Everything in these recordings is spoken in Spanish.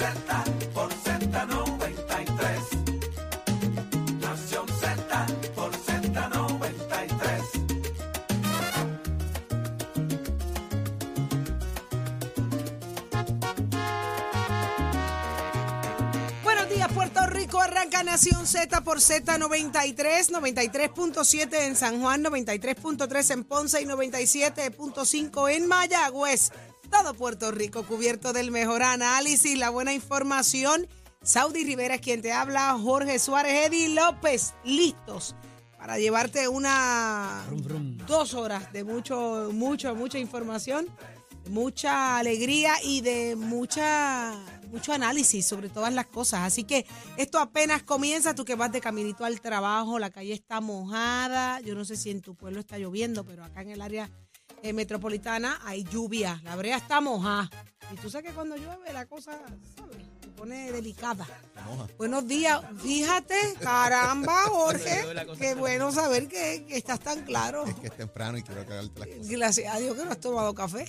Z por Z93. Nación Z por Z93. Buenos días, Puerto Rico. Arranca Nación Z por Z93, 93.7 en San Juan, 93.3 en Ponce y 97.5 en Mayagüez. Todo Puerto Rico cubierto del mejor análisis, la buena información. Saudi Rivera es quien te habla, Jorge Suárez, Eddie López, listos para llevarte una dos horas de mucho, mucho, mucha información, mucha alegría y de mucha, mucho análisis sobre todas las cosas. Así que esto apenas comienza, tú que vas de caminito al trabajo, la calle está mojada, yo no sé si en tu pueblo está lloviendo, pero acá en el área eh, metropolitana hay lluvia, la brea está mojada. Y tú sabes que cuando llueve la cosa, ¿sabes? Se pone delicada. Buenos días. Fíjate, caramba, Jorge. Qué bueno saber que, que estás tan claro. Es que es temprano y quiero aclararte las cosas. Gracias a Dios que no has tomado café.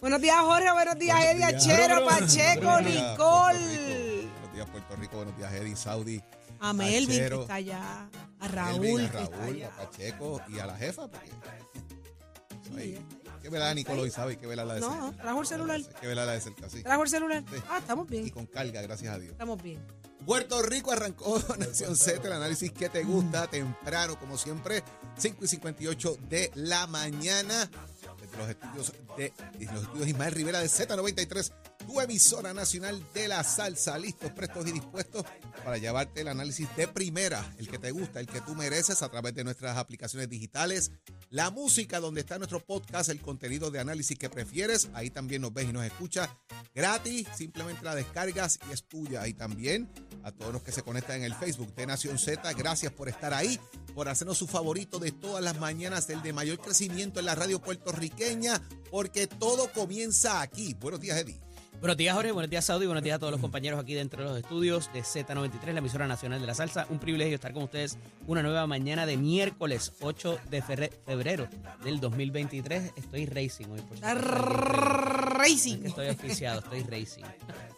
Buenos días, Jorge. Buenos días, Eddie. Achero, Pacheco. Nicole. Buenos días, Puerto Rico. Buenos días, Eddie, Saudi. A Melvin, que está allá. A a Raúl, que a está Raúl, allá. a Pacheco y a la jefa. Porque, Ahí. Que velar a Nicolo y sabe, hay que velarla de No, cerca. trajo el celular. Que velarla de cerca, sí. ¿Trajo el celular? Sí. Ah, estamos Y bien. con carga, gracias a Dios. Estamos bien. Puerto Rico arrancó Nación Z, el análisis que te gusta, temprano, como siempre, 5 y 58 de la mañana, desde los estudios de desde los estudios Ismael Rivera de Z93, tu emisora nacional de la salsa, listos, prestos y dispuestos para llevarte el análisis de primera, el que te gusta, el que tú mereces a través de nuestras aplicaciones digitales, la música donde está nuestro podcast, el contenido de análisis que prefieres, ahí también nos ves y nos escuchas gratis, simplemente la descargas y es tuya. Y también a todos los que se conectan en el Facebook de Nación Z, gracias por estar ahí, por hacernos su favorito de todas las mañanas, el de mayor crecimiento en la radio puertorriqueña, porque todo comienza aquí. Buenos días, Eddie. Buenos días, Jorge. Buenos días, Saudi. Buenos días a todos los compañeros aquí dentro de los estudios de Z93, la emisora nacional de la salsa. Un privilegio estar con ustedes una nueva mañana de miércoles 8 de febrero del 2023. Estoy racing hoy, por racing. Es que estoy oficiado, estoy racing.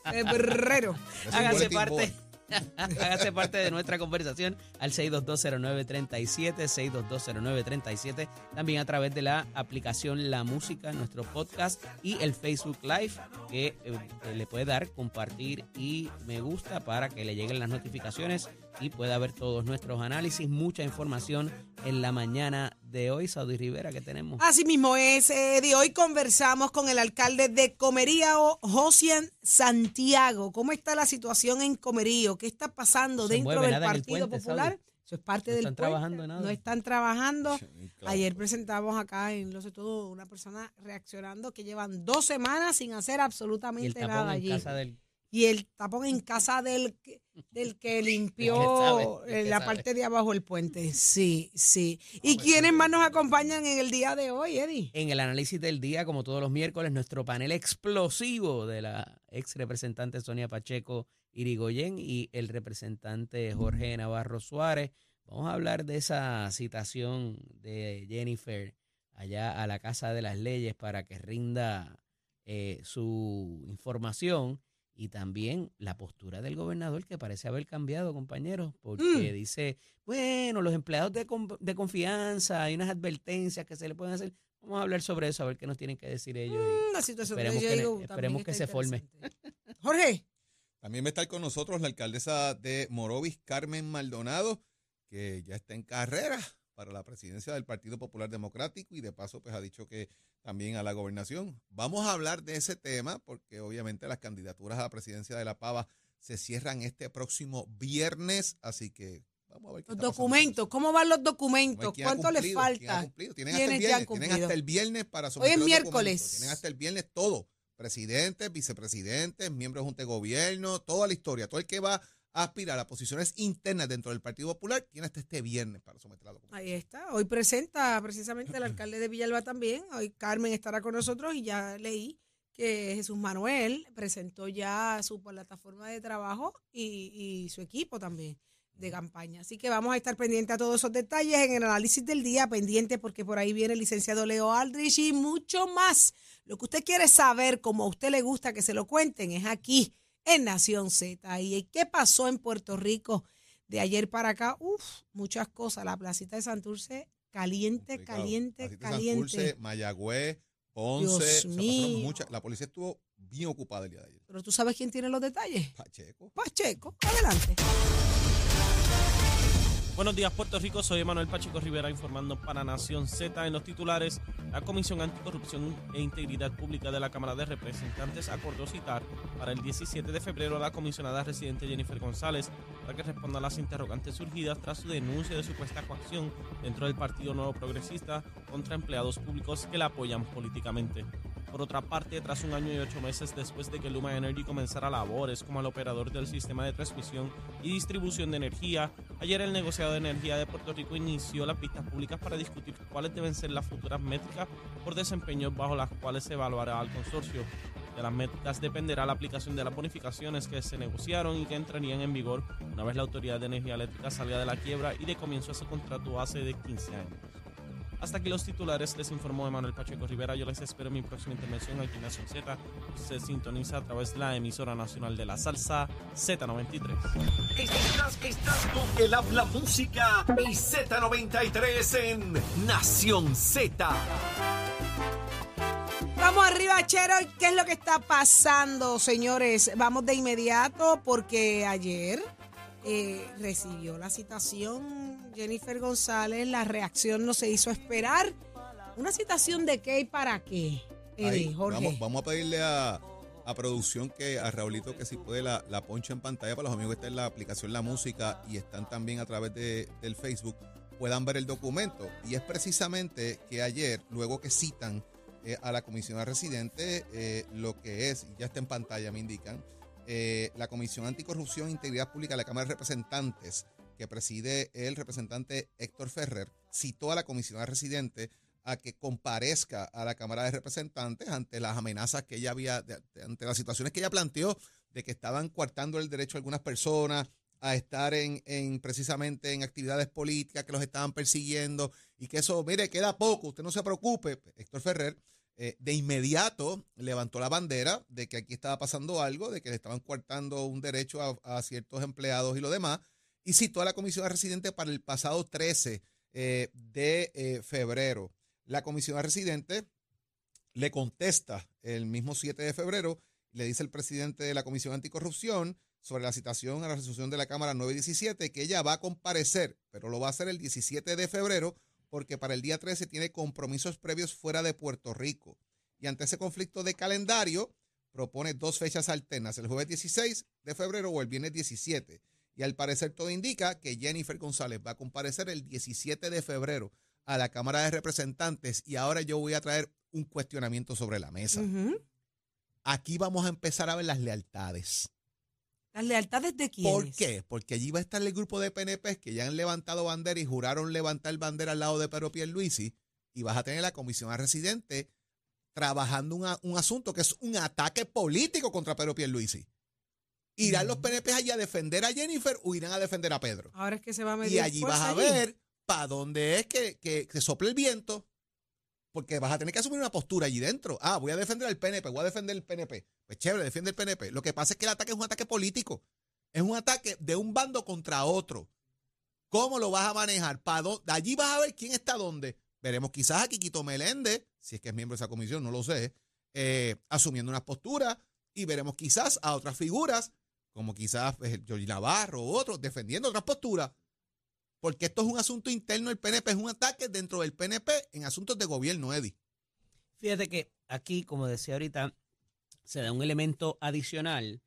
Febrero. Bulletin parte. Hágase parte de nuestra conversación al 6220937, 6220937, también a través de la aplicación La Música, nuestro podcast y el Facebook Live que eh, le puede dar compartir y me gusta para que le lleguen las notificaciones y pueda ver todos nuestros análisis, mucha información en la mañana de hoy. Saudi Rivera, que tenemos? Así mismo es, Eddie. Hoy conversamos con el alcalde de Comerío, Josian Santiago. ¿Cómo está la situación en Comerío? ¿Qué está pasando No dentro del Partido puente, Popular? Saudi. Eso es parte No del están puente. trabajando nada. No están trabajando. Claro. Ayer presentamos acá en Lo sé todo una persona reaccionando que llevan dos semanas sin hacer Y el absolutamente nada en allí. casa del... Y el tapón en casa del, que- del que limpió El que sabe, el eh, que la sabe. parte de abajo del puente. Sí, sí. ¿Y quiénes más nos acompañan en el día de hoy, Eddie? En el análisis del día, como todos los miércoles, nuestro panel explosivo de la ex representante Sonia Pacheco Irigoyen y el representante Jorge Navarro Suárez. Vamos a hablar de esa citación de Jennifer allá a la Casa de las Leyes para que rinda eh, su información y también la postura del gobernador que parece haber cambiado, compañeros, porque Mm. dice, bueno, los empleados de, con- de confianza, hay unas advertencias que se le pueden hacer. Vamos a hablar sobre eso, a ver qué nos tienen que decir ellos. y- La situación Esperemos que- esperemos que se forme. Jorge, También va a estar con nosotros la alcaldesa de Morovis, Carmen Maldonado, que ya está en carrera para la presidencia del Partido Popular Democrático y de paso pues ha dicho que también a la gobernación. Vamos a hablar de ese tema porque obviamente las candidaturas a la presidencia de la Pava se cierran este próximo viernes, así que vamos a ver qué los está documentos, ¿cómo van los documentos? ¿Cuánto les quién falta? Tienen hasta, el ¿Quiénes ya han viernes, tienen hasta el viernes para Hoy es miércoles. Tienen hasta el viernes todo. Presidentes, vicepresidentes, miembros de Junta de Gobierno, toda la historia. Todo el que va a aspirar a posiciones internas dentro del Partido Popular tiene hasta este viernes para someter la documentación. Ahí está. Hoy presenta precisamente el alcalde de Villalba también. Hoy Carmen estará con nosotros y ya leí que Jesús Manuel presentó ya su plataforma de trabajo y, y su equipo también de campaña. Así que vamos a estar pendientes a todos esos detalles en el análisis del día, pendiente porque por ahí viene el licenciado Leo Aldrich y mucho más. Lo que usted quiere saber, como a usted le gusta que se lo cuenten, es aquí en Nación Z. ¿Y qué pasó en Puerto Rico de ayer para acá? Uf, muchas cosas. La placita de Santurce caliente, Complicado. caliente, que caliente. Santurce, Mayagüez, Ponce. Muchas- la policía estuvo bien ocupada el día de ayer. Pero tú sabes quién tiene los detalles. Pacheco. Pacheco, adelante. Buenos días, Puerto Rico. Soy Manuel Pacheco Rivera informando para Nación Z. En los titulares, la Comisión Anticorrupción e Integridad Pública de la Cámara de Representantes acordó citar para el 17 de febrero a la comisionada residente Jennifer González para que responda a las interrogantes surgidas tras su denuncia de supuesta coacción dentro del Partido Nuevo Progresista contra empleados públicos que la apoyan políticamente. Por otra parte, tras un año y ocho meses después de que Luma Energy comenzara labores como el operador del sistema de transmisión y distribución de energía, ayer el negociado de energía de Puerto Rico inició las pistas públicas para discutir cuáles deben ser las futuras métricas por desempeño bajo las cuales se evaluará al consorcio. De las métricas dependerá la aplicación de las bonificaciones que se negociaron y que entrarían en vigor una vez la Autoridad de Energía Eléctrica salga de la quiebra y de comienzo ese contrato hace de 15 años. Hasta aquí los titulares, les informó Emanuel Pacheco Rivera. Yo les espero en mi próxima intervención aquí en Nación Z. Se sintoniza a través de la emisora nacional de la salsa Z93. Estás, estás con el habla música y Z93 en Nación Z. Vamos arriba, Chero. ¿Qué es lo que está pasando, señores? Vamos de inmediato porque ayer eh, recibió la citación Jennifer González. La reacción no se hizo esperar. ¿Una citación de qué y para qué? Eh, Ahí, Jorge. vamos, vamos a pedirle a, a producción que a Raulito que si puede la, la poncha en pantalla para los amigos que están en la aplicación La Música y están también a través de, del Facebook puedan ver el documento. Y es precisamente que ayer, luego que citan eh, a la comisión residente, eh, lo que es, ya está en pantalla, me indican, eh, la Comisión Anticorrupción e Integridad Pública de la Cámara de Representantes, que preside el representante Héctor Ferrer, citó a la comisión residente a que comparezca a la Cámara de Representantes ante las amenazas que ella había, ante las situaciones que ella planteó de que estaban coartando el derecho de algunas personas a estar en, en precisamente en actividades políticas, que los estaban persiguiendo y que eso, mire, queda poco, usted no se preocupe. Héctor Ferrer eh, de inmediato levantó la bandera de que aquí estaba pasando algo, de que le estaban coartando un derecho a, a ciertos empleados y lo demás, y citó a la comisión residente para el pasado 13 eh, de eh, febrero. La comisión residente le contesta el mismo 7 de febrero, le dice el presidente de la Comisión Anticorrupción sobre la citación a la resolución de la Cámara 917 que ella va a comparecer, pero lo va a hacer el 17 de febrero porque para el día 13 tiene compromisos previos fuera de Puerto Rico. Y ante ese conflicto de calendario, propone dos fechas alternas, el jueves 16 de febrero o el viernes 17. Y al parecer todo indica que Jennifer González va a comparecer el 17 de febrero a la Cámara de Representantes y ahora yo voy a traer un cuestionamiento sobre la mesa. Aquí vamos a empezar a ver las lealtades. ¿Las lealtades de quiénes? ¿Por qué? Porque allí va a estar el grupo de PNP que ya han levantado bandera y juraron levantar bandera al lado de Pedro Pierluisi y vas a tener la comisión a residente trabajando un asunto que es un ataque político contra Pedro Pierluisi. ¿Irán los PNP allí a defender a Jennifer o irán a defender a Pedro? Ahora es que se va a medir Y allí vas a ver para dónde es que, que, que sople el viento. Porque vas a tener que asumir una postura allí dentro. Ah, voy a defender al PNP, voy a defender el PNP. Pues chévere, defiende el PNP. Lo que pasa es que el ataque es un ataque político. Es un ataque de un bando contra otro. ¿Cómo lo vas a manejar? ¿Para dó- de allí vas a ver quién está dónde. Veremos quizás a Quiquito Meléndez, si es que es miembro de esa comisión, no lo sé, eh, asumiendo unas posturas. Y veremos quizás a otras figuras, como quizás pues, Jorge Navarro u otros, defendiendo otras posturas. Porque esto es un asunto interno del PNP, es un ataque dentro del PNP en asuntos de gobierno, Eddie. Fíjate que aquí, como decía ahorita, se da un elemento adicional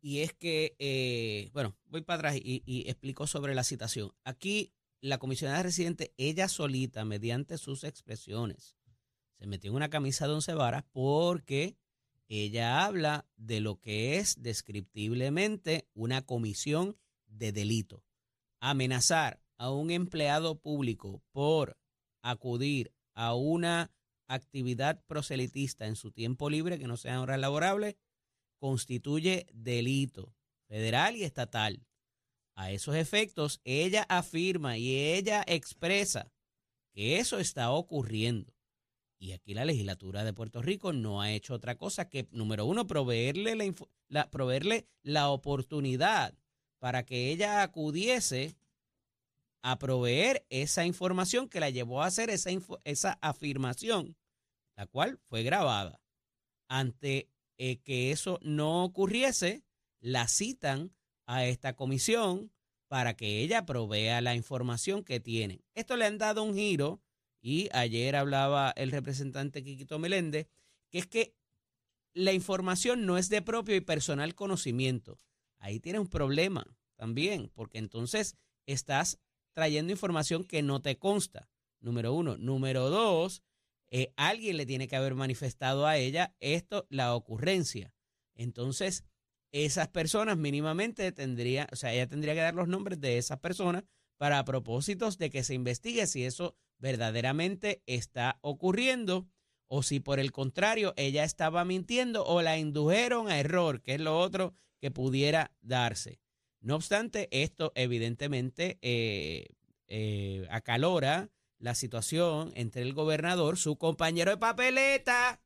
y es que, eh, bueno, voy para atrás y, y explico sobre la citación. Aquí la comisionada residente, ella solita, mediante sus expresiones, se metió en una camisa de once varas porque ella habla de lo que es descriptiblemente una comisión de delito. Amenazar a un empleado público por acudir a una actividad proselitista en su tiempo libre que no sean horas laborables constituye delito federal y estatal. A esos efectos, ella afirma y ella expresa que eso está ocurriendo. Y aquí la legislatura de Puerto Rico no ha hecho otra cosa que, número uno, proveerle la proveerle la oportunidad para que ella acudiese a proveer esa información que la llevó a hacer esa, esa afirmación, la cual fue grabada. Ante eh, que eso no ocurriese, la citan a esta comisión para que ella provea la información que tienen. Esto le han dado un giro y ayer hablaba el representante Quiquito Meléndez, que es que la información no es de propio y personal conocimiento. Ahí tiene un problema también, porque entonces estás trayendo información que no te consta, número uno. Número dos, eh, alguien le tiene que haber manifestado a ella esto, la ocurrencia. Entonces, esas personas mínimamente tendría, o sea, ella tendría que dar los nombres de esas personas para propósitos de que se investigue si eso verdaderamente está ocurriendo o si por el contrario ella estaba mintiendo o la indujeron a error, que es lo otro que pudiera darse. No obstante, esto evidentemente eh, eh, acalora la situación entre el gobernador, su compañero de papeleta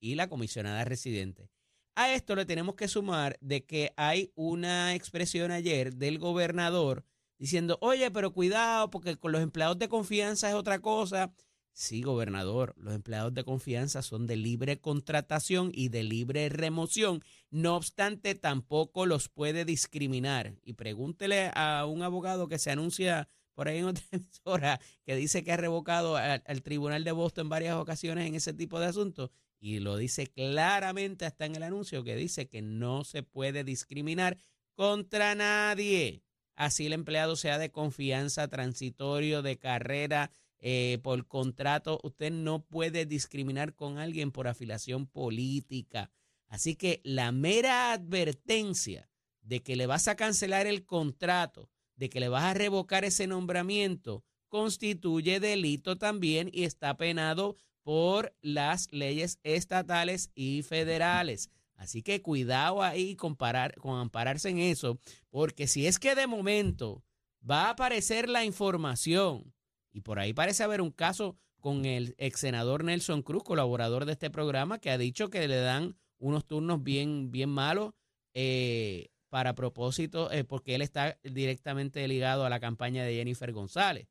y la comisionada residente. A esto le tenemos que sumar de que hay una expresión ayer del gobernador diciendo, oye, pero cuidado, porque con los empleados de confianza es otra cosa. Sí, gobernador, los empleados de confianza son de libre contratación y de libre remoción. No obstante, tampoco los puede discriminar. Y pregúntele a un abogado que se anuncia por ahí en otra emisora que dice que ha revocado al, al Tribunal de Boston en varias ocasiones en ese tipo de asuntos. Y lo dice claramente hasta en el anuncio que dice que no se puede discriminar contra nadie. Así el empleado sea de confianza, transitorio, de carrera, eh, por contrato. Usted no puede discriminar con alguien por afiliación política. Así que la mera advertencia de que le vas a cancelar el contrato, de que le vas a revocar ese nombramiento, constituye delito también y está penado por las leyes estatales y federales. Así que cuidado ahí con, con ampararse en eso, porque si es que de momento va a aparecer la información y por ahí parece haber un caso con el ex senador Nelson Cruz, colaborador de este programa, que ha dicho que le dan unos turnos bien, bien malos eh, para propósito, eh, porque él está directamente ligado a la campaña de Jennifer González.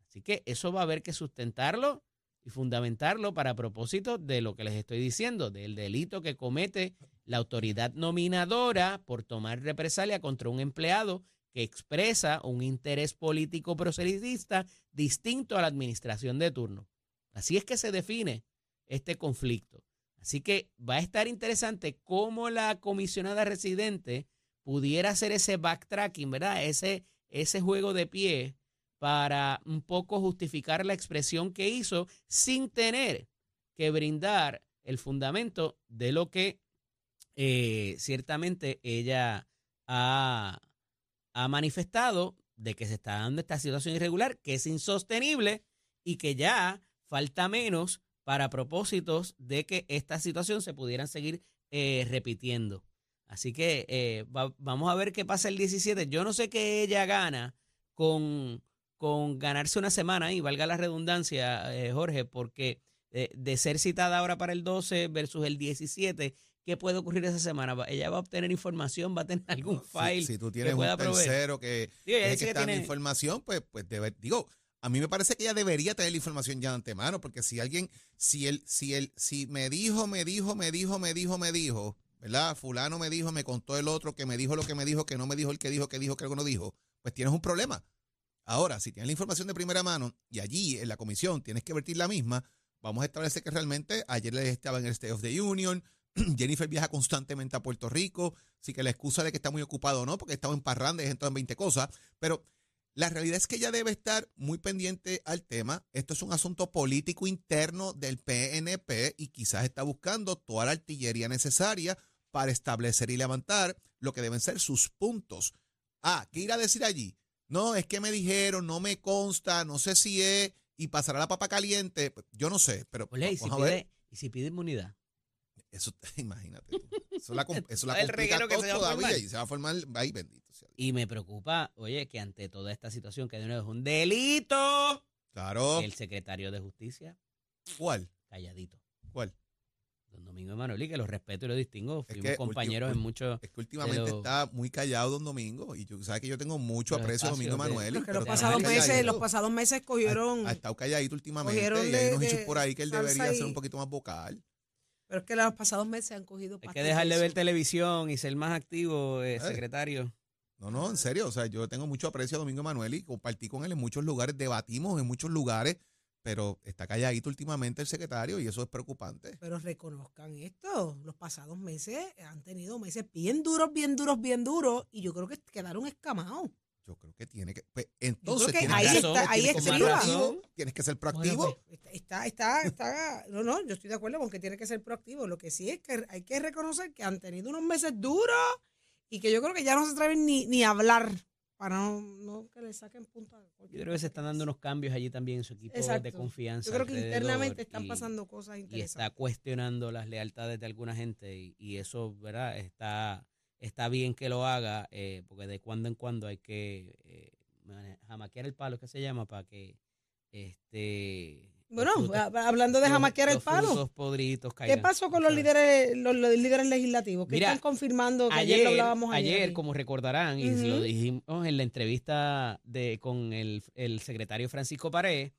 Así que eso va a haber que sustentarlo y fundamentarlo para propósito de lo que les estoy diciendo, del delito que comete la autoridad nominadora por tomar represalia contra un empleado que expresa un interés político proselitista distinto a la administración de turno. Así es que se define este conflicto. Así que va a estar interesante cómo la comisionada residente pudiera hacer ese backtracking, ¿verdad? Ese, ese juego de pie para un poco justificar la expresión que hizo sin tener que brindar el fundamento de lo que eh, ciertamente ella ha, manifestado de que se está dando esta situación irregular, que es insostenible y que ya falta menos para propósitos de que esta situación se pudieran seguir eh, repitiendo. Así que eh, vamos a ver qué pasa el 17. Yo no sé qué ella gana con, con ganarse una semana, y valga la redundancia, eh, Jorge, porque de ser citada ahora para el 12 versus el 17, ¿Qué puede ocurrir esa semana? Ella va a obtener información, va a tener algún file. Si, tú tienes un tercero que, que, está información, pues, pues digo, a mí me parece que ella debería tener la información ya de antemano, porque si alguien, si él, si él, si me dijo, me dijo, me dijo, me dijo, me dijo, ¿verdad? Fulano me dijo, me contó el otro, que me dijo lo que me dijo, que no me dijo el que dijo, que dijo, que algo no dijo, pues tienes un problema. Ahora, si tienes la información de primera mano y allí en la comisión tienes que vertir la misma, vamos a establecer que realmente ayer estaba en el State of the Union, Jennifer viaja constantemente a Puerto Rico, así que la excusa de que está muy ocupado no, porque estaba en parranda y en todas 20 cosas, pero la realidad es que ella debe estar muy pendiente al tema. Esto es un asunto político interno del PNP y quizás está buscando toda la artillería necesaria para establecer y levantar lo que deben ser sus puntos. Ah, ¿qué ir a decir allí? No, es que me dijeron, no me consta, no sé si es, y pasará la papa caliente. Yo no sé, pero vamos a ver. ¿Y si pide inmunidad? Eso, imagínate. Eso la, eso la complica todo todavía y se va a formar ahí, bendito sea. Y me preocupa, oye, que ante toda esta situación que de nuevo es un delito. Claro. El secretario de Justicia. ¿Cuál? Calladito. ¿Cuál? Don Domingo Emanuel, y que los respeto y los distingo. Es Fuimos que compañeros en muchos. Es que últimamente está muy callado Don Domingo y yo sabes que yo tengo mucho aprecio a Domingo espacios de- Emanuel. Porque pero los pasados meses, los pasados meses cogieron, Ha, ha estado calladito últimamente cogieron y hay de- unos hechos de por ahí que él debería y- ser un poquito más vocal. pero es que los pasados meses han cogido Hay que dejar de ver televisión y ser más activo, eh, Eh. secretario. No, no, en serio. O sea, yo tengo mucho aprecio a Domingo Emanuel y compartí con él en muchos lugares, debatimos en muchos lugares, pero está calladito últimamente el secretario y eso es preocupante. Pero reconozcan esto, los pasados meses han tenido meses bien duros, bien duros, bien duros, y yo creo que quedaron escamados. Yo creo que tiene que. pues, entonces, que tienes ahí que- está- ahí tienes que proactivo, Tienes que ser proactivo. Bueno, pues, está, está, está, no, no, yo estoy de acuerdo con que tiene que ser proactivo. Lo que sí es que hay que reconocer que han tenido unos meses duros y que yo creo que ya no se atreven ni, ni a hablar para no, no que le saquen punta. Yo creo que se están dando unos cambios allí también en su equipo Exacto. de confianza. Yo creo que internamente están y- pasando cosas y interesantes. está cuestionando las lealtades de alguna gente y, y eso, ¿verdad? Está, está bien que lo haga eh, porque de cuando en cuando hay que eh, jamaquear el palo, que se llama, para que este... Bueno, frutos- hablando de jamaquear el palo, ¿qué pasó con los líderes, los, los líderes legislativos? Que están confirmando que ayer, Ayer, lo hablábamos ayer. ayer, como recordarán, y lo dijimos en la entrevista de, con el, el secretario Francisco Pared,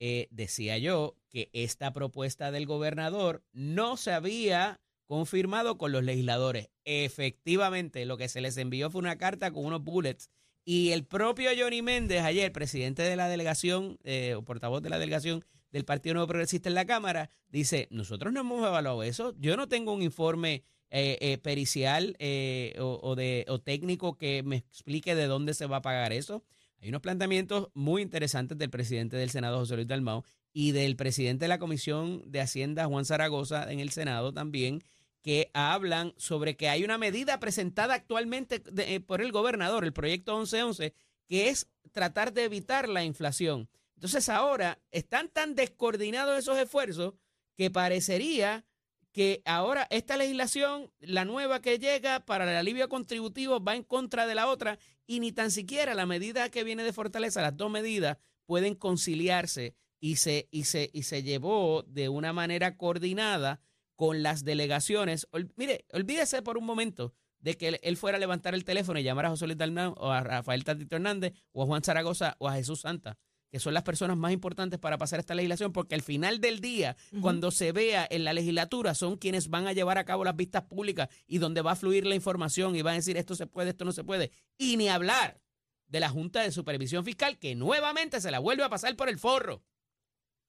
eh, decía yo que esta propuesta del gobernador no se había confirmado con los legisladores. Efectivamente, lo que se les envió fue una carta con unos bullets. Y el propio Johnny Méndez, ayer, presidente de la delegación, eh, o portavoz de la delegación del Partido Nuevo Progresista en la Cámara, dice, nosotros no hemos evaluado eso. Yo no tengo un informe eh, eh, pericial eh, o, de, técnico que me explique de dónde se va a pagar eso. Hay unos planteamientos muy interesantes del presidente del Senado, José Luis Dalmau, y del presidente de la Comisión de Hacienda, Juan Zaragoza, en el Senado también, que hablan sobre que hay una medida presentada actualmente por el gobernador, el proyecto 1111, que es tratar de evitar la inflación. Entonces ahora están tan descoordinados esos esfuerzos que parecería que ahora esta legislación, la nueva que llega para el alivio contributivo, va en contra de la otra y ni tan siquiera la medida que viene de Fortaleza, las dos medidas, pueden conciliarse y se, y se, y se llevó de una manera coordinada con las delegaciones. Mire, olvídese por un momento de que él, fuera a levantar el teléfono y llamar a José Luis o a Rafael Tatito Hernández o a Juan Zaragoza o a Jesús Santa, que son las personas más importantes para pasar esta legislación, porque al final del día, cuando se vea en la legislatura, son quienes van a llevar a cabo las vistas públicas y donde va a fluir la información y van a decir esto se puede, esto no se puede. Y ni hablar de la Junta de Supervisión Fiscal, que nuevamente se la vuelve a pasar por el forro.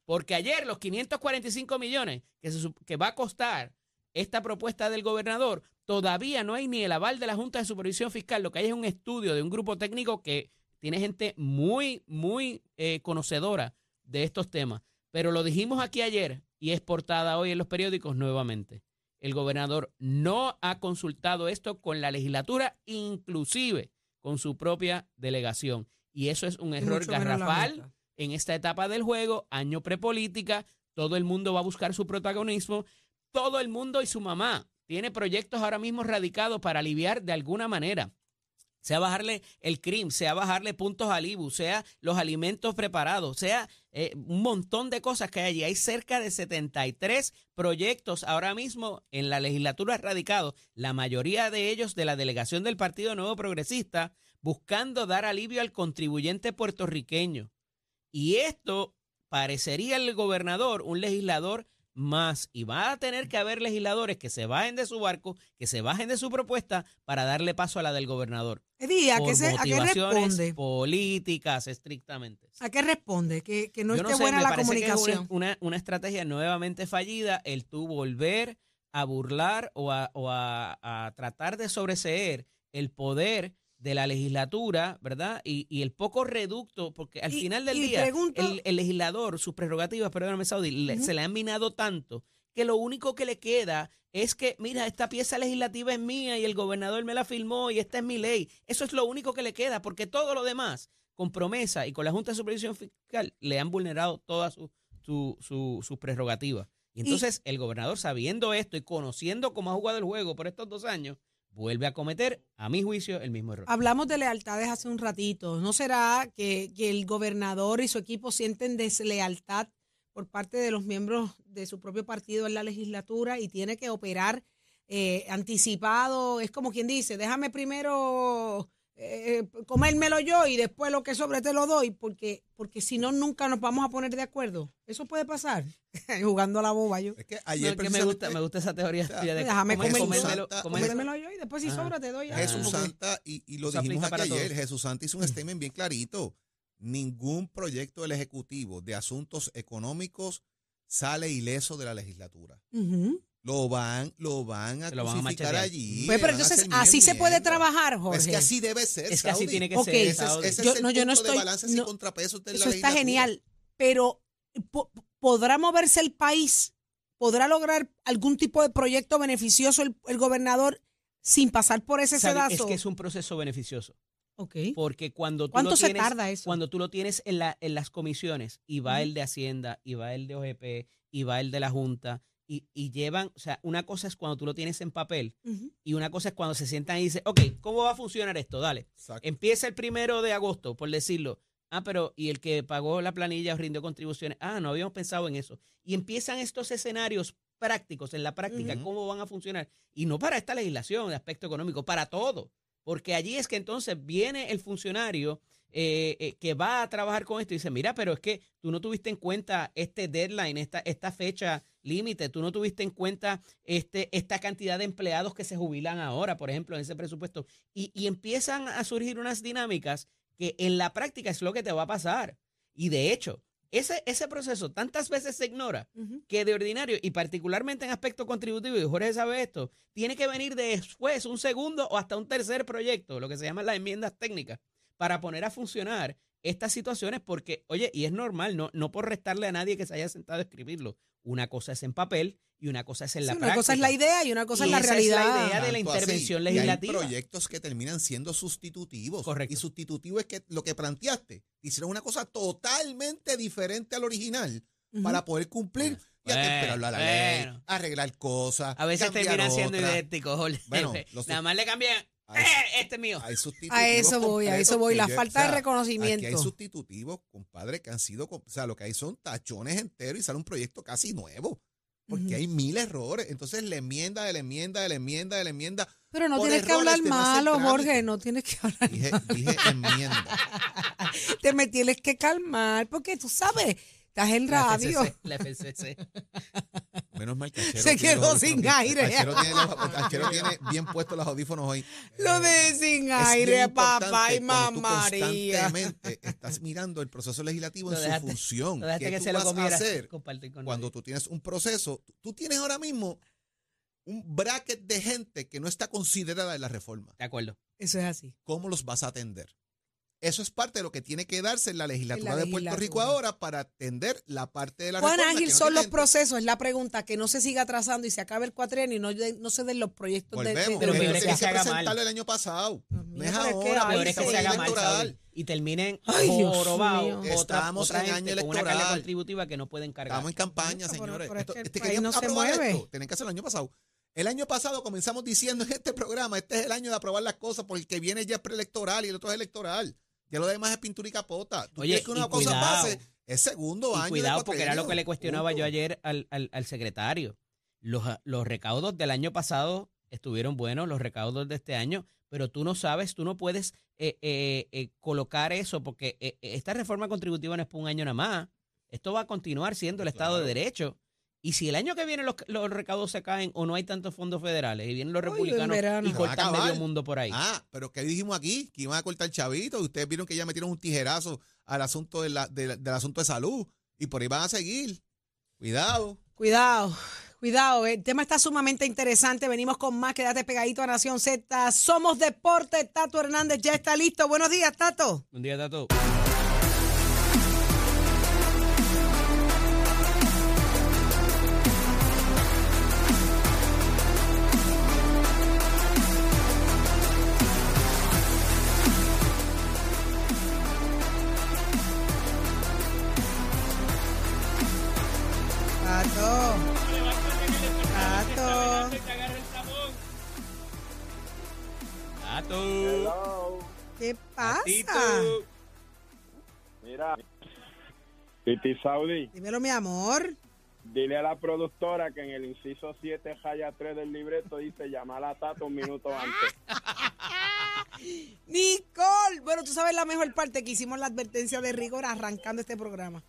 Porque ayer los 545 millones que, se que va a costar esta propuesta del gobernador, todavía no hay ni el aval de la Junta de Supervisión Fiscal. Lo que hay es un estudio de un grupo técnico que tiene gente muy, muy eh, conocedora de estos temas. Pero lo dijimos aquí ayer y es portada hoy en los periódicos nuevamente. El gobernador no ha consultado esto con la legislatura, inclusive con su propia delegación. Y eso es un error garrafal en esta etapa del juego, año prepolítica, todo el mundo va a buscar su protagonismo, todo el mundo y su mamá tiene proyectos ahora mismo radicados para aliviar de alguna manera. Sea bajarle el crimen, sea bajarle puntos al IBU, sea los alimentos preparados, sea eh, un montón de cosas que hay allí. Hay cerca de 73 proyectos ahora mismo en la legislatura radicados, la mayoría de ellos de la delegación del Partido Nuevo Progresista, buscando dar alivio al contribuyente puertorriqueño. Y esto parecería el gobernador un legislador más. Y va a tener que haber legisladores que se bajen de su barco, que se bajen de su propuesta para darle paso a la del gobernador. Eddie, ¿a por qué, se- ¿a qué responde? políticas estrictamente. ¿A qué responde? Que, que no Yo esté sé, buena me la que comunicación. una, una, una estrategia nuevamente fallida el tú volver a burlar o a, o a- a tratar de sobreseer el poder de la legislatura, ¿verdad? Y, y el poco reducto, porque al Y- final del día pregunto- el, el legislador, sus prerrogativas, perdóname, Saudi, le- Ujú. se le han minado tanto que lo único que le queda es que, mira, esta pieza legislativa es mía y el gobernador me la firmó y esta es mi ley. Eso es lo único que le queda, porque todo lo demás, con promesa y con la Junta de Supervisión Fiscal, le han vulnerado todas sus su, su, sus prerrogativas. Y entonces el gobernador, sabiendo esto y conociendo cómo ha jugado el juego por estos dos años, vuelve a cometer, a mi juicio, el mismo error. Hablamos de lealtades hace un ratito. ¿No será que, el gobernador y su equipo sienten deslealtad por parte de los miembros de su propio partido en la legislatura y tiene que operar eh, anticipado. Es como quien dice, déjame primero eh, comérmelo yo y después lo que sobre te lo doy, porque, porque si no, nunca nos vamos a poner de acuerdo. Eso puede pasar. Jugando a la boba yo. Es que No, ayer es que me gusta, me gusta esa teoría sea, tuya de déjame comer- comérmelo- Santa- comérmelo- Comérmelo yo y después si Ajá. sobra te doy. Jesús Santa, y, y lo dijimos aquí ayer, todos. Jesús Santa hizo un statement bien clarito. Ningún proyecto del Ejecutivo de asuntos económicos sale ileso de la legislatura. Lo van, lo van a Se lo van a crucificar machetear. allí. Pues, pero entonces, así se puede trabajar, Jorge. es que así debe ser. Es que así Saudi. tiene que ser. Ese, ese Yo- es el no, yo no punto de estoy- balances no, y contrapesos de la Eso está genial, pero po- ¿podrá moverse el país? ¿Podrá lograr algún tipo de proyecto beneficioso el, el gobernador sin pasar por ese sedazo? Es que es un proceso beneficioso. Ok. Porque cuando tú ¿Cuánto lo se tienes, tarda eso? Cuando tú lo tienes en, la, en las comisiones y va el de Hacienda, y va el de OGP, y va el de la Junta, y, y llevan, o sea, una cosa es cuando tú lo tienes en papel y una cosa es cuando se sientan y dicen, ok, ¿cómo va a funcionar esto? Dale. Exacto. Empieza el primero de agosto, por decirlo. Ah, pero ¿y el que pagó la planilla o rindió contribuciones? Ah, no habíamos pensado en eso. Y empiezan estos escenarios prácticos, en la práctica, cómo van a funcionar. Y no para esta legislación de aspecto económico, para todo. Porque allí es que entonces viene el funcionario eh, eh, que va a trabajar con esto y dice, mira, pero es que tú no tuviste en cuenta este deadline, esta, esta fecha límite, tú no tuviste en cuenta este, esta cantidad de empleados que se jubilan ahora, por ejemplo, en ese presupuesto. Y, y empiezan a surgir unas dinámicas que en la práctica es lo que te va a pasar. Y de hecho, ese, ese proceso tantas veces se ignora que de ordinario, y particularmente en aspecto contributivo, y Jorge sabe esto, tiene que venir después un segundo o hasta un tercer proyecto, lo que se llaman las enmiendas técnicas, para poner a funcionar estas situaciones, porque, oye, y es normal, no, no por restarle a nadie que se haya sentado a escribirlo. Una cosa es en papel y una cosa es en la Sí, práctica. una cosa es la idea y una cosa Y es la esa es la realidad. idea de la así, intervención legislativa. Hay proyectos que terminan siendo sustitutivos. Correcto. Y sustitutivo es que lo que planteaste, hicieron una cosa totalmente diferente al original para poder cumplir. Y Bueno, atemperarlo a la ley, arreglar cosas. A veces terminan siendo idénticos. Bueno, Nada más le cambian, Hay- "Eh, este es mío. hay A eso voy, a eso voy. La yo- falta o sea, de reconocimiento. Aquí hay sustitutivos, compadre, que han sido, o sea, lo que hay son tachones enteros y sale un proyecto casi nuevo. Porque hay mil errores. Entonces, la enmienda, de la enmienda, de la enmienda, de la enmienda. Pero no tienes que hablar malo. Jorge, no tienes que hablar. Dije, dije enmienda. Te me tienes que calmar porque tú sabes, estás en La radio. FCC, la FCC. Menos mal que Se quedó sin aire. Achero tiene, los- Achero tiene bien puestos los audífonos hoy. Lo de sin Es aire, papá y mamá María. Constantemente estás mirando el proceso legislativo en su función. Lo ¿Qué que tú se lo vas a hacer con cuando nadie. tú tienes un proceso? Tú tienes ahora mismo un bracket de gente que no está considerada en la reforma. De acuerdo. Eso es así. ¿Cómo los vas a atender? Eso es parte de lo que tiene que darse en la legislatura En la de Puerto Rico ahora para atender la parte de la ¿Cuán reforma. ágil que no son los procesos? Es la pregunta, que no se siga atrasando y se acabe el cuatrienio y no, no se den los proyectos de, de, de Pero Pero peor es que se haga mal. presentarlo el año pasado. No es ahora, Peor es que estamos se en haga mal, electoral. Y terminen Ay, Dios jorobados mío. otra, Estamos otra en año con una carga electoral. contributiva que no pueden cargar. Estamos en campaña, señores. pero es Esto- que el este querían no se aprobar mueve. esto. Tienen que hacerlo el año pasado. El año pasado comenzamos diciendo en este programa, este es el año de aprobar las cosas porque el que viene ya es preelectoral y el otro es electoral. Ya lo demás es pintura y capota. ¿Tú Oye, que una y cosa cuidado. pase? Es segundo año Y de cuidado, porque era lo que le cuestionaba yo ayer al, al- al secretario. Los, los recaudos del año pasado estuvieron buenos, los recaudos de este año, pero tú no sabes, tú no puedes eh, eh, eh, colocar eso, porque esta reforma contributiva no es por un año nada más. Esto va a continuar siendo el Estado de. Derecho. Y si el año que viene los, los recaudos se caen o no hay tantos fondos federales y vienen los republicanos y cortan medio mundo por ahí. Ah, pero ¿qué dijimos aquí? Que iban a cortar chavito. Ustedes vieron que ya metieron un tijerazo al asunto de la- de del asunto de salud. Y por ahí van a seguir. Cuidado. Cuidado, cuidado. El tema está sumamente interesante. Venimos con más. Quédate pegadito a Nación Z. Somos Deporte. Tato Hernández ya está listo. Buenos días, Tato. Un día. Tato. Pasa? Mira, Titi Saudi, Dímelo, mi amor. dile a la productora que en el inciso 7, Jaya 3 del libreto dice llamar a Tato un minuto antes. Nicole. Bueno, tú sabes la mejor parte que hicimos la advertencia de rigor arrancando este programa.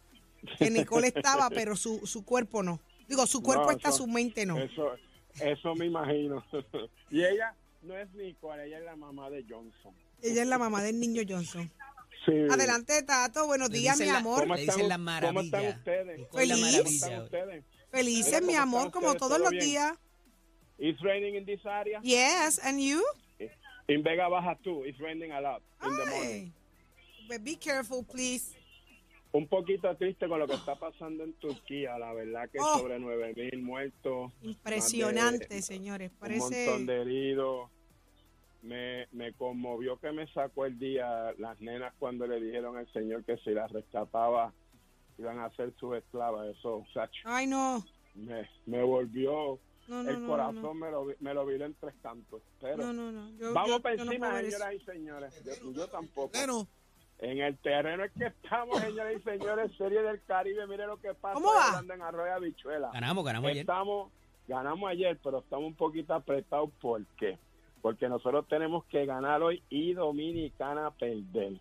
Que Nicole estaba, pero su, su cuerpo no. Digo, su cuerpo No, está, su mente no. Eso, eso me imagino. y ella no es Nicole, ella es la mamá de Johnson. Ella es la mamá del niño Johnson. Sí. Adelante, Tato. Buenos días, mi la- amor. ¿Cómo están, ¿Cómo están ustedes? Feliz. ¿Cómo están ustedes? Felices, mi ¿Cómo amor, están como ustedes? todos ¿Todo los bien? días. It's raining in this area. Yes, and you? In Vega Baja too. It's raining a lot in the morning. But Be careful, please. Un poquito triste con lo que está pasando en Turquía. La verdad que Oh. sobre 9 mil muertos. Impresionante, de señores. Un Parece. montón de heridos. Me, me conmovió que me sacó el día las nenas cuando le dijeron al señor que si las rescataba iban a ser sus esclavas. Eso, o sea, Ay, no. me, me volvió No, no, el no, corazón, no, Me, lo, vi- me lo viró en tres cantos. Pero no, no, no. Yo- vamos yo- no encima, señoras y señores. Yo, yo tampoco. Bueno, En el terreno es que estamos, señoras y señores, Serie del Caribe. Mire lo que pasa ¿Cómo va? hablando en Arroyo Habichuela. Ganamos, ganamos ayer. Estamos, ganamos ayer, pero estamos un poquito apretados. ¿Por qué? Porque nosotros tenemos que ganar hoy y Dominicana perder.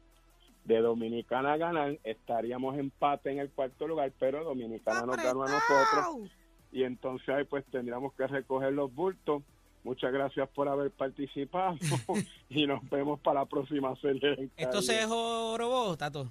De Dominicana ganar, estaríamos empate en el cuarto lugar, pero Dominicana nos ganó a nosotros y entonces ahí pues tendríamos que recoger los bultos. Muchas gracias por haber participado y nos vemos para la próxima serie. ¿Esto se jorobó, Tato?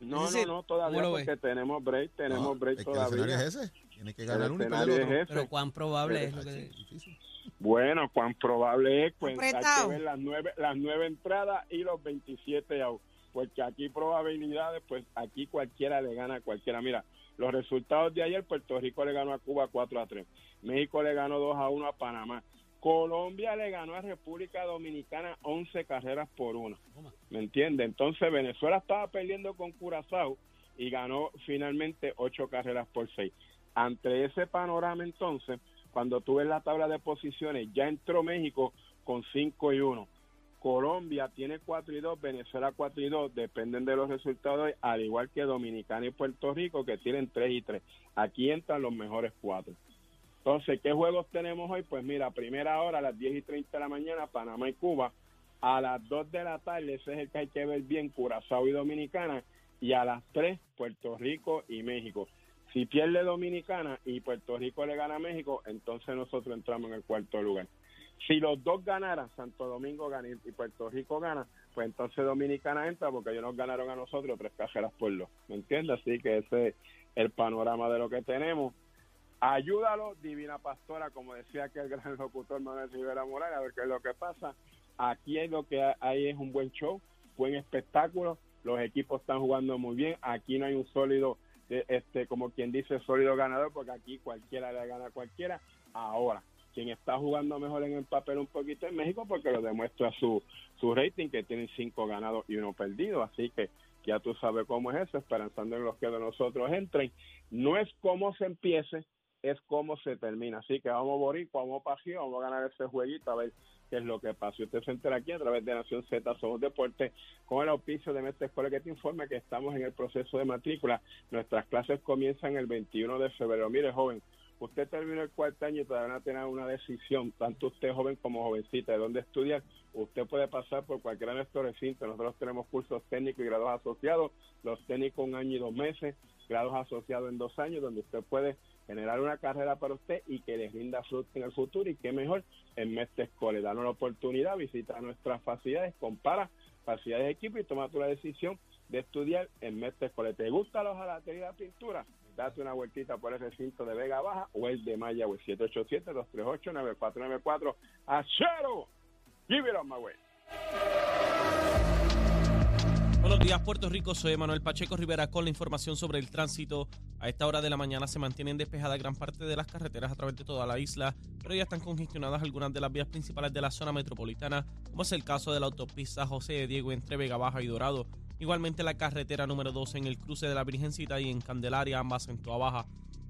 No, decir, no, no, todavía ¿cómo lo porque tenemos break, tenemos no, break es que el escenario todavía. es ese. Tiene que El ganar uno y es. Pero cuán probable es lo que... Difícil. Bueno, cuán probable es, pues que ver las nueve, las nueve entradas y los 27 out, porque aquí probabilidades, pues aquí cualquiera le gana a cualquiera. Mira, los resultados de ayer, Puerto Rico le ganó a Cuba 4 a 3, México le ganó 2 a 1 a Panamá, Colombia le ganó a República Dominicana 11 carreras por 1, ¿me entiende? Entonces Venezuela estaba perdiendo con Curazao y ganó finalmente 8 carreras por 6. Ante ese panorama entonces, cuando tú ves la tabla de posiciones, ya entró México con 5 y 1. Colombia tiene 4 y 2, Venezuela 4 y 2, dependen de los resultados, al igual que Dominicana y Puerto Rico, que tienen 3 y 3. Aquí entran los mejores 4. Entonces, ¿qué juegos tenemos hoy? Pues mira, primera hora a las 10 y 30 de la mañana, Panamá y Cuba. A las 2 de la tarde, ese es el que hay que ver bien, Curazao y Dominicana. Y a las 3, Puerto Rico y México. Si pierde Dominicana y Puerto Rico le gana a México, entonces nosotros entramos en el cuarto lugar. Si los dos ganaran, Santo Domingo gana y Puerto Rico gana, pues entonces Dominicana entra porque ellos nos ganaron a nosotros tres cajeras por dos. ¿Me entiendes? Así que ese es el panorama de lo que tenemos. Ayúdalo, Divina Pastora, como decía que el gran locutor Manuel Rivera Morales, a ver qué es lo que pasa. Aquí hay lo que hay es un buen show, buen espectáculo, los equipos están jugando muy bien, aquí no hay un sólido, eh, este como quien dice, sólido ganador, porque aquí cualquiera le gana a cualquiera. Ahora, quien está jugando mejor en el papel un poquito en México, porque lo demuestra su, su rating, que tienen cinco ganados y uno perdido, así que ya tú sabes cómo es eso, esperanzando en los que de nosotros entren. No es cómo se empiece, es cómo se termina. Así que vamos Boricua, vamos aquí, vamos a ganar ese jueguito a ver qué es lo que pasa. Usted se entera aquí a través de Nación Z Somos Deportes con el auspicio de Mestre Escuela que te informa que estamos en el proceso de matrícula. Nuestras clases comienzan el 21 de febrero. Mire, joven, usted terminó el cuarto año y todavía no tiene una decisión, tanto usted joven como jovencita, de dónde estudiar. Usted puede pasar por cualquiera de nuestros recintos. Nosotros tenemos cursos técnicos y grados asociados, los técnicos un año y dos meses, grados asociados en dos años, donde usted puede generar una carrera para usted y que le rinda fruto en el futuro y qué mejor en Mestre Escuela. Danos la oportunidad, visita nuestras facilidades, compara facilidades de equipo y toma tu la decisión de estudiar en Mestre Escuela. ¿Te gusta la hojalatería la pintura? Date una vueltita por el recinto de Vega Baja o el de Mayagüez 787-238-9494. ¡Achero! Give it on my way. Buenos días, Puerto Rico. Soy Manuel Pacheco Rivera con la información sobre el tránsito. A esta hora de la mañana se mantienen despejadas gran parte de las carreteras a través de toda la isla, pero ya están congestionadas algunas de las vías principales de la zona metropolitana, como es el caso de la autopista José de Diego entre Vega Baja y Dorado. Igualmente la carretera número 2 en el cruce de la Virgencita y en Candelaria, ambas en Toa Baja.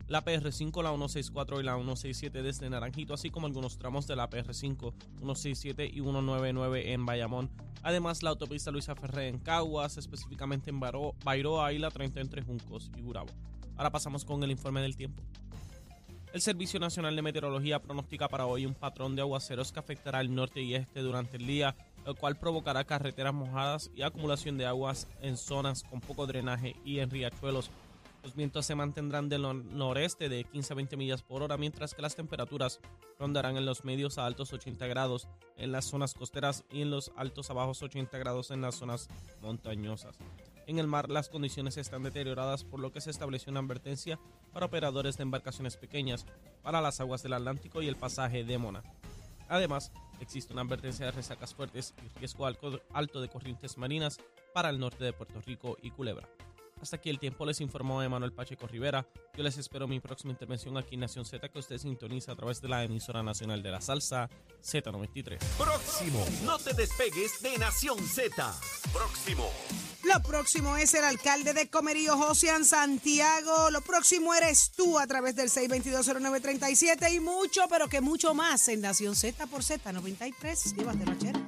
La PR5, la 164 y la 167 desde Naranjito, así como algunos tramos de la PR5, 167 y 199 en Bayamón. Además, la autopista Luisa Ferré en Caguas, específicamente en Bairo, Bairoa y la 30 entre Juncos y Gurabo. Ahora pasamos con el informe del tiempo. El Servicio Nacional de Meteorología pronostica para hoy un patrón de aguaceros que afectará el norte y este durante el día, el cual provocará carreteras mojadas y acumulación de aguas en zonas con poco drenaje y en riachuelos. Los vientos se mantendrán del noreste de 15 a 20 millas por hora, mientras que las temperaturas rondarán en los medios a altos 80 grados en las zonas costeras y en los altos a bajos 80 grados en las zonas montañosas. En el mar las condiciones están deterioradas por lo que se estableció una advertencia para operadores de embarcaciones pequeñas para las aguas del Atlántico y el pasaje de Mona. Además, existe una advertencia de resacas fuertes y riesgo alto de corrientes marinas para el norte de Puerto Rico y Culebra. Hasta aquí el tiempo les informó Emanuel Pacheco Rivera. Yo les espero mi próxima intervención aquí en Nación Z que usted sintoniza a través de la emisora nacional de la salsa Z93. Próximo. No te despegues de Nación Z. Próximo. Lo próximo es el alcalde de Comerío, Josian Santiago. Lo próximo eres tú a través del 6220937 y mucho, pero que mucho más en Nación Z por Z93. Llévatelo, chero.